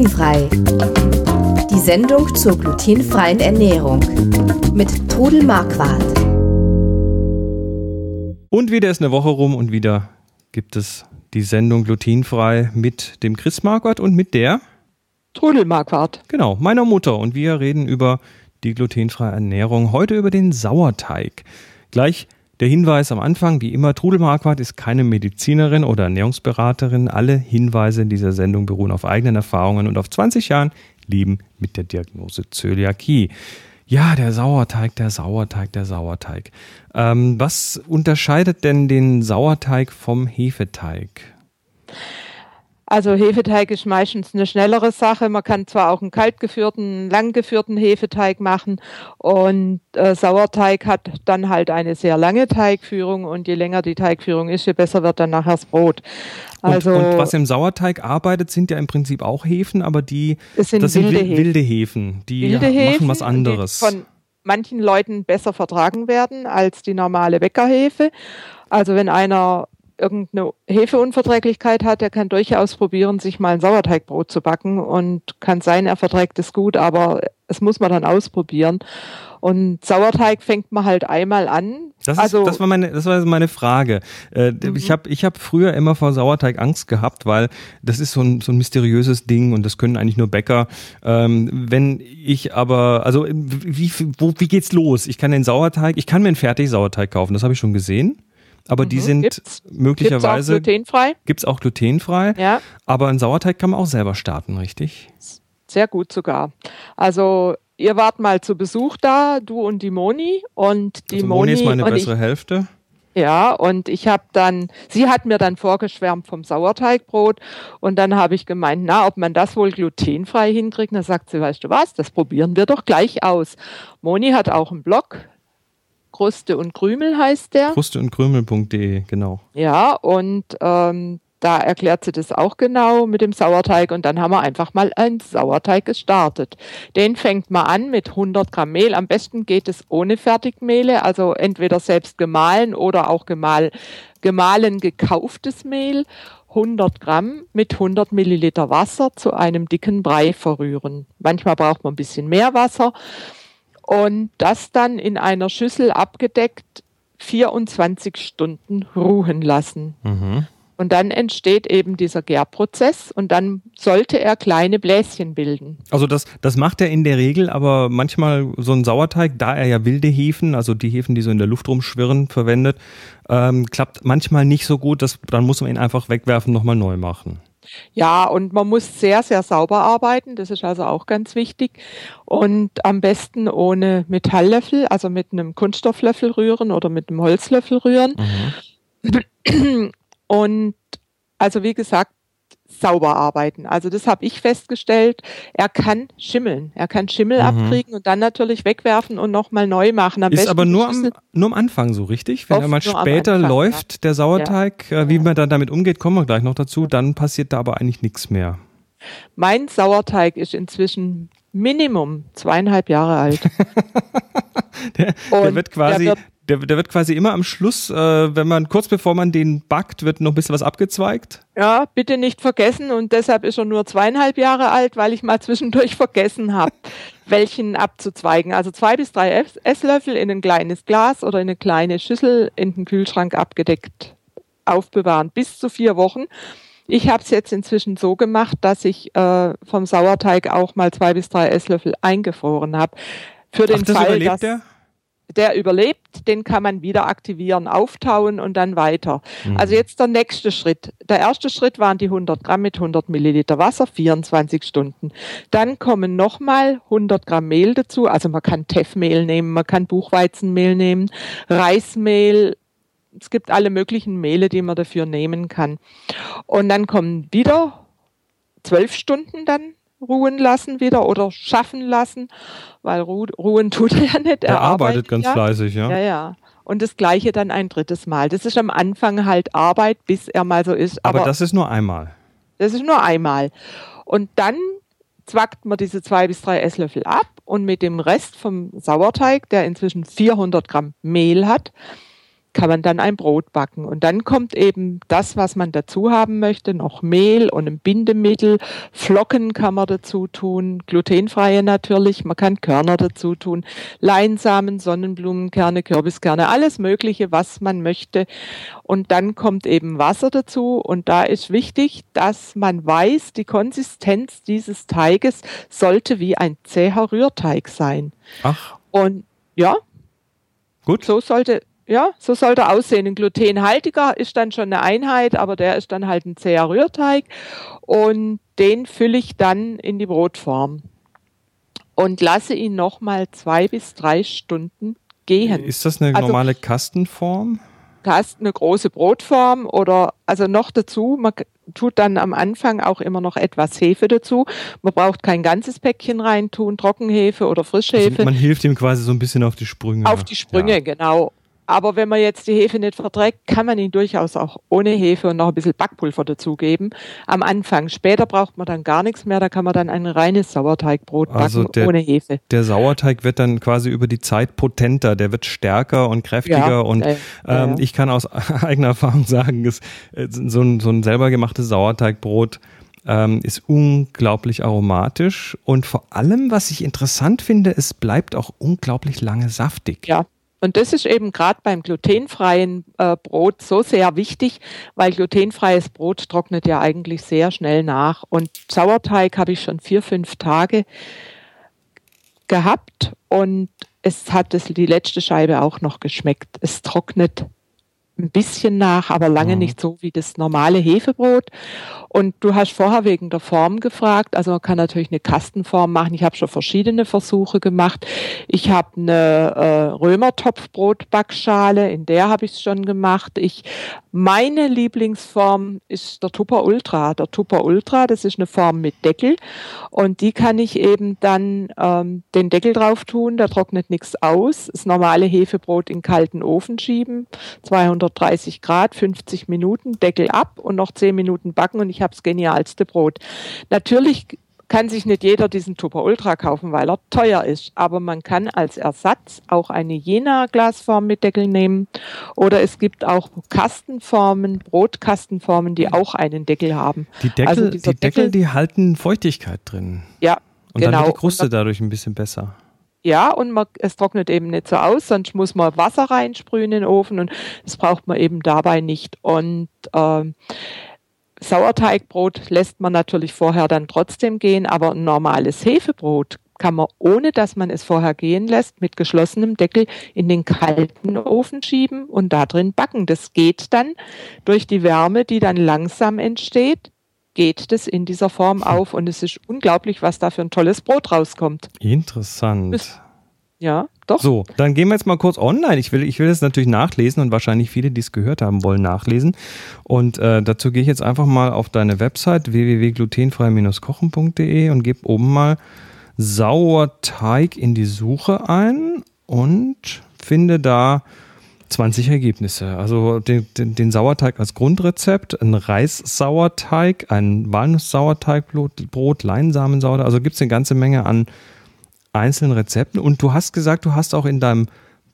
Glutenfrei. Die Sendung zur glutenfreien Ernährung mit Trudel Marquardt. Und wieder ist eine Woche rum und wieder gibt es die Sendung Glutenfrei mit dem Chris Marquardt und mit der Trudel Marquardt. Genau, meiner Mutter. Und wir reden über die glutenfreie Ernährung. Heute über den Sauerteig. Gleich der Hinweis am Anfang, wie immer, Trudel Marquardt ist keine Medizinerin oder Ernährungsberaterin. Alle Hinweise in dieser Sendung beruhen auf eigenen Erfahrungen und auf 20 Jahren Leben mit der Diagnose Zöliakie. Ja, der Sauerteig, der Sauerteig, der Sauerteig. Ähm, was unterscheidet denn den Sauerteig vom Hefeteig? Also Hefeteig ist meistens eine schnellere Sache. Man kann zwar auch einen kaltgeführten, langgeführten Hefeteig machen und äh, Sauerteig hat dann halt eine sehr lange Teigführung und je länger die Teigführung ist, je besser wird dann nachher das Brot. Also, und, und was im Sauerteig arbeitet, sind ja im Prinzip auch Hefen, aber die sind das sind wilde, wilde, wilde Hefen. Die wilde machen Hefen, was anderes. Die von manchen Leuten besser vertragen werden als die normale Bäckerhefe. Also wenn einer irgendeine Hefeunverträglichkeit hat, der kann durchaus probieren, sich mal ein Sauerteigbrot zu backen und kann sein, er verträgt es gut, aber es muss man dann ausprobieren. Und Sauerteig fängt man halt einmal an. Das, ist, also, das war meine, das war meine Frage. Äh, mhm. Ich habe, ich hab früher immer vor Sauerteig Angst gehabt, weil das ist so ein, so ein mysteriöses Ding und das können eigentlich nur Bäcker. Ähm, wenn ich aber, also wie, wo, wie geht's los? Ich kann den Sauerteig, ich kann mir einen Fertig-Sauerteig kaufen. Das habe ich schon gesehen. Aber die mhm. sind gibt's, möglicherweise. Gibt's auch glutenfrei? Gibt's auch glutenfrei. Ja. Aber einen Sauerteig kann man auch selber starten, richtig? Sehr gut sogar. Also ihr wart mal zu Besuch da, du und die Moni. Und die also Moni, Moni ist meine bessere ich, Hälfte. Ja, und ich habe dann, sie hat mir dann vorgeschwärmt vom Sauerteigbrot und dann habe ich gemeint, na, ob man das wohl glutenfrei hinkriegt. dann sagt sie, weißt du was, das probieren wir doch gleich aus. Moni hat auch einen Blog, Kruste und Krümel heißt der. Kruste und Krümel.de, genau. Ja, und ähm, da erklärt sie das auch genau mit dem Sauerteig und dann haben wir einfach mal einen Sauerteig gestartet. Den fängt man an mit 100 Gramm Mehl. Am besten geht es ohne Fertigmehle, also entweder selbst gemahlen oder auch gemahl, gemahlen gekauftes Mehl. 100 Gramm mit 100 Milliliter Wasser zu einem dicken Brei verrühren. Manchmal braucht man ein bisschen mehr Wasser und das dann in einer Schüssel abgedeckt 24 Stunden ruhen lassen. Mhm. Und dann entsteht eben dieser Gärprozess und dann sollte er kleine Bläschen bilden. Also das, das macht er in der Regel, aber manchmal so ein Sauerteig, da er ja wilde Hefen, also die Hefen, die so in der Luft rumschwirren, verwendet, ähm, klappt manchmal nicht so gut. Das, dann muss man ihn einfach wegwerfen, nochmal neu machen. Ja, und man muss sehr, sehr sauber arbeiten. Das ist also auch ganz wichtig. Und am besten ohne Metalllöffel, also mit einem Kunststofflöffel rühren oder mit einem Holzlöffel rühren. Mhm. Und also wie gesagt, sauber arbeiten. Also das habe ich festgestellt. Er kann schimmeln. Er kann Schimmel mhm. abkriegen und dann natürlich wegwerfen und nochmal neu machen. Am ist aber nur am, nur am Anfang so richtig. Wenn er mal später Anfang, läuft, ja. der Sauerteig, ja. äh, wie man dann damit umgeht, kommen wir gleich noch dazu. Dann passiert da aber eigentlich nichts mehr. Mein Sauerteig ist inzwischen Minimum zweieinhalb Jahre alt. der, der, wird quasi, der wird der, der wird quasi immer am Schluss, äh, wenn man kurz bevor man den backt, wird noch ein bisschen was abgezweigt. Ja, bitte nicht vergessen und deshalb ist er nur zweieinhalb Jahre alt, weil ich mal zwischendurch vergessen habe, welchen abzuzweigen. Also zwei bis drei Esslöffel in ein kleines Glas oder in eine kleine Schüssel in den Kühlschrank abgedeckt aufbewahren bis zu vier Wochen. Ich habe es jetzt inzwischen so gemacht, dass ich äh, vom Sauerteig auch mal zwei bis drei Esslöffel eingefroren habe. Für den Ach, das Fall, dass, der? Der überlebt, den kann man wieder aktivieren, auftauen und dann weiter. Mhm. Also jetzt der nächste Schritt. Der erste Schritt waren die 100 Gramm mit 100 Milliliter Wasser, 24 Stunden. Dann kommen nochmal 100 Gramm Mehl dazu. Also man kann Teffmehl nehmen, man kann Buchweizenmehl nehmen, Reismehl. Es gibt alle möglichen Mehle, die man dafür nehmen kann. Und dann kommen wieder zwölf Stunden dann ruhen lassen wieder oder schaffen lassen, weil ru ruhen tut er ja nicht. Er, er arbeitet, ganz ja. fleißig, ja. Ja, ja. Und das Gleiche dann ein drittes Mal. Das ist am Anfang halt Arbeit, bis er mal so ist. Aber, aber das ist nur einmal. Das ist nur einmal. Und dann zwackt man diese zwei bis drei Esslöffel ab und mit dem Rest vom Sauerteig, der inzwischen 400 Gramm Mehl hat, kann man dann ein Brot backen. Und dann kommt eben das, was man dazu haben möchte, noch Mehl und ein Bindemittel. Flocken kann man dazu tun, glutenfreie natürlich. Man kann Körner dazu tun, Leinsamen, Sonnenblumenkerne, Kürbiskerne, alles Mögliche, was man möchte. Und dann kommt eben Wasser dazu. Und da ist wichtig, dass man weiß, die Konsistenz dieses Teiges sollte wie ein zäher Rührteig sein. Ach. Und ja, Gut. so sollte ja, so sollte aussehen. Ein glutenhaltiger ist dann schon eine Einheit, aber der ist dann halt ein zäher Rührteig und den fülle ich dann in die Brotform und lasse ihn nochmal zwei bis drei Stunden gehen. Ist das eine Also- normale Kastenform? hast eine große Brotform oder also noch dazu, man tut dann am Anfang auch immer noch etwas Hefe dazu. Man braucht kein ganzes Päckchen reintun, Trockenhefe oder Frischhefe. Also man hilft ihm quasi so ein bisschen auf die Sprünge. Auf die Sprünge, Ja. genau. Aber wenn man jetzt die Hefe nicht verträgt, kann man ihn durchaus auch ohne Hefe und noch ein bisschen Backpulver dazugeben. Am Anfang. Später braucht man dann gar nichts mehr. Da kann man dann ein reines Sauerteigbrot backen Also der- ohne Hefe. Der Sauerteig wird dann quasi über die Zeit potenter, der wird stärker und kräftiger Ja, und äh, ähm, ja. ich kann aus eigener Erfahrung sagen, es, äh, so, ein, so ein selber gemachtes Sauerteigbrot ähm, ist unglaublich aromatisch und vor allem, was ich interessant finde, es bleibt auch unglaublich lange saftig. Ja. Und das ist eben gerade beim glutenfreien äh, Brot so sehr wichtig, weil glutenfreies Brot trocknet ja eigentlich sehr schnell nach. Und Sauerteig habe ich schon vier, fünf Tage gehabt und es hat es die letzte Scheibe auch noch geschmeckt. Es trocknet ein bisschen nach, aber lange Mhm. nicht so wie das normale Hefebrot. Und du hast vorher wegen der Form gefragt. Also man kann natürlich eine Kastenform machen. Ich habe schon verschiedene Versuche gemacht. Ich habe eine äh, Römertopfbrotbackschale, in der habe ich es schon gemacht. Ich meine Lieblingsform ist der Tupper Ultra. Der Tupper Ultra, das ist eine Form mit Deckel und die kann ich eben dann ähm, den Deckel drauf tun. Da trocknet nichts aus. Das normale Hefebrot in kalten Ofen schieben, 230 Grad, 50 Minuten, Deckel ab und noch 10 Minuten backen und ich habe das genialste Brot. Natürlich kann sich nicht jeder diesen Tupper Ultra kaufen, weil er teuer ist. Aber man kann als Ersatz auch eine Jena-Glasform mit Deckel nehmen. Oder es gibt auch Kastenformen, Brotkastenformen, die auch einen Deckel haben. Die Deckel, Also die Deckel, Deckel- die halten Feuchtigkeit drin. Ja, Und dann genau. wird die Kruste dadurch ein bisschen besser. Ja, und man, es trocknet eben nicht so aus, sonst muss man Wasser reinsprühen in den Ofen und das braucht man eben dabei nicht. Und ähm, Sauerteigbrot lässt man natürlich vorher dann trotzdem gehen, aber ein normales Hefebrot kann man, ohne dass man es vorher gehen lässt, mit geschlossenem Deckel in den kalten Ofen schieben und da drin backen. Das geht dann durch die Wärme, die dann langsam entsteht, geht das in dieser Form auf und es ist unglaublich, was da für ein tolles Brot rauskommt. Interessant. Ist- Ja, doch. So, dann gehen wir jetzt mal kurz online. Ich will, ich will das natürlich nachlesen und wahrscheinlich viele, die es gehört haben, wollen nachlesen. Und äh, dazu gehe ich jetzt einfach mal auf deine Website www.glutenfrei-kochen.de und gebe oben mal Sauerteig in die Suche ein und finde da 20 Ergebnisse. Also den, den, den Sauerteig als Grundrezept, ein Reissauerteig, ein Walnusssauerteigbrot, Brot, Leinsamenssauerteig. Also gibt es eine ganze Menge an einzelnen Rezepten. Und du hast gesagt, du hast auch in deinem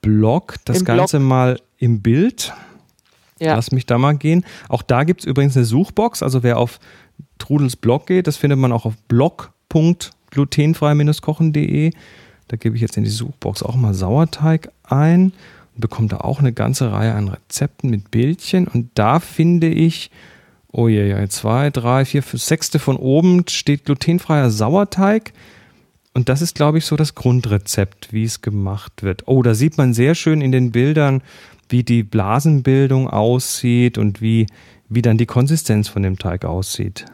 Blog das Im Ganze mal im Bild. Ja. Lass mich da mal gehen. Auch da gibt es übrigens eine Suchbox. Also wer auf Trudels Blog geht, das findet man auch auf blog.glutenfrei-kochen.de. Da gebe ich jetzt in die Suchbox auch mal Sauerteig ein und bekomme da auch eine ganze Reihe an Rezepten mit Bildchen. Und da finde ich, oh je, ja, zwei, drei, vier, fünf, sechste von oben steht glutenfreier Sauerteig. Und das ist, glaube ich, so das Grundrezept, wie es gemacht wird. Oh, da sieht man sehr schön in den Bildern, wie die Blasenbildung aussieht und wie, wie dann die Konsistenz von dem Teig aussieht.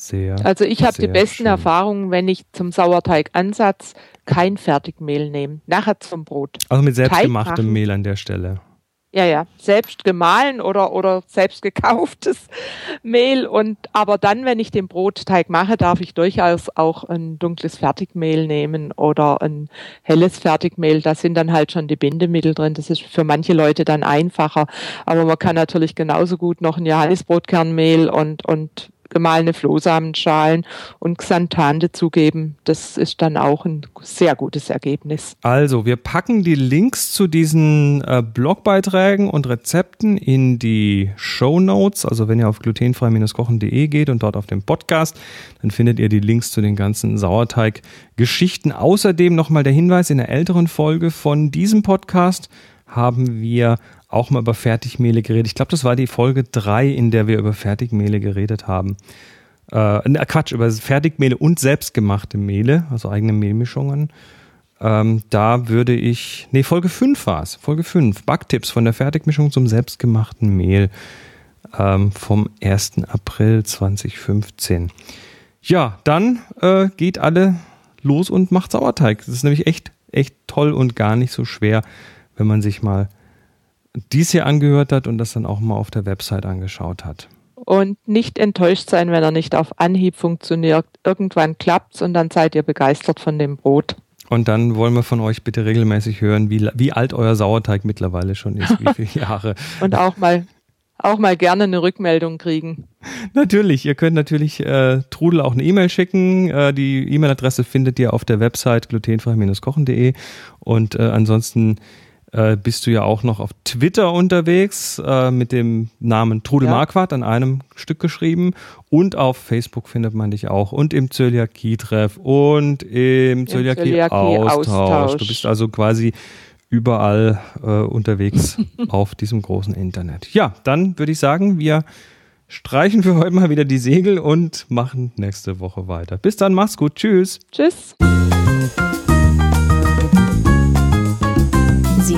Sehr. Also ich habe die besten schön. Erfahrungen, wenn ich zum Sauerteigansatz kein Fertigmehl nehme, nachher zum Brot. Also mit selbstgemachtem. Mehl an der Stelle. Ja, ja, selbst gemahlen oder, oder selbst gekauftes Mehl. Und aber dann, wenn ich den Brotteig mache, darf ich durchaus auch ein dunkles Fertigmehl nehmen oder ein helles Fertigmehl. Da sind dann halt schon die Bindemittel drin. Das ist für manche Leute dann einfacher. Aber man kann natürlich genauso gut noch ein Johannisbrotkernmehl und, und gemahlene Flohsamenschalen und Xanthan dazugeben. Das ist dann auch ein sehr gutes Ergebnis. Also, wir packen die Links zu diesen äh, Blogbeiträgen und Rezepten in die Show Notes. Also, wenn ihr auf glutenfrei-kochen.de geht und dort auf den Podcast, dann findet ihr die Links zu den ganzen Sauerteig-Geschichten. Außerdem nochmal der Hinweis in der älteren Folge von diesem Podcast haben wir auch mal über Fertigmehle geredet. Ich glaube, das war die Folge 3, in der wir über Fertigmehle geredet haben. Äh, Quatsch, über Fertigmehle und selbstgemachte Mehle, also eigene Mehlmischungen. Ähm, da würde ich, nee, Folge 5 war es. Folge 5. Backtipps von der Fertigmischung zum selbstgemachten Mehl ähm, vom 1. April 2015. Ja, dann äh, geht alle los und macht Sauerteig. Das ist nämlich echt, echt toll und gar nicht so schwer, wenn man sich mal dies hier angehört hat und das dann auch mal auf der Website angeschaut hat. Und nicht enttäuscht sein, wenn er nicht auf Anhieb funktioniert. Irgendwann klappt es und dann seid ihr begeistert von dem Brot. Und dann wollen wir von euch bitte regelmäßig hören, wie, wie alt euer Sauerteig mittlerweile schon ist, wie viele Jahre. und auch mal, auch mal gerne eine Rückmeldung kriegen. Natürlich, ihr könnt natürlich äh, Trudel auch eine E-Mail schicken. Äh, die E-Mail-Adresse findet ihr auf der Website glutenfrei-kochen.de und äh, ansonsten äh, bist du ja auch noch auf Twitter unterwegs äh, mit dem Namen Trudel ja. Marquardt an einem Stück geschrieben und auf Facebook findet man dich auch und im Zöliakie-Treff und im, Zöliakie-Austausch. Du bist also quasi überall äh, unterwegs auf diesem großen Internet. Ja, dann würde ich sagen, wir streichen für heute mal wieder die Segel und machen nächste Woche weiter. Bis dann, mach's gut. Tschüss. Tschüss.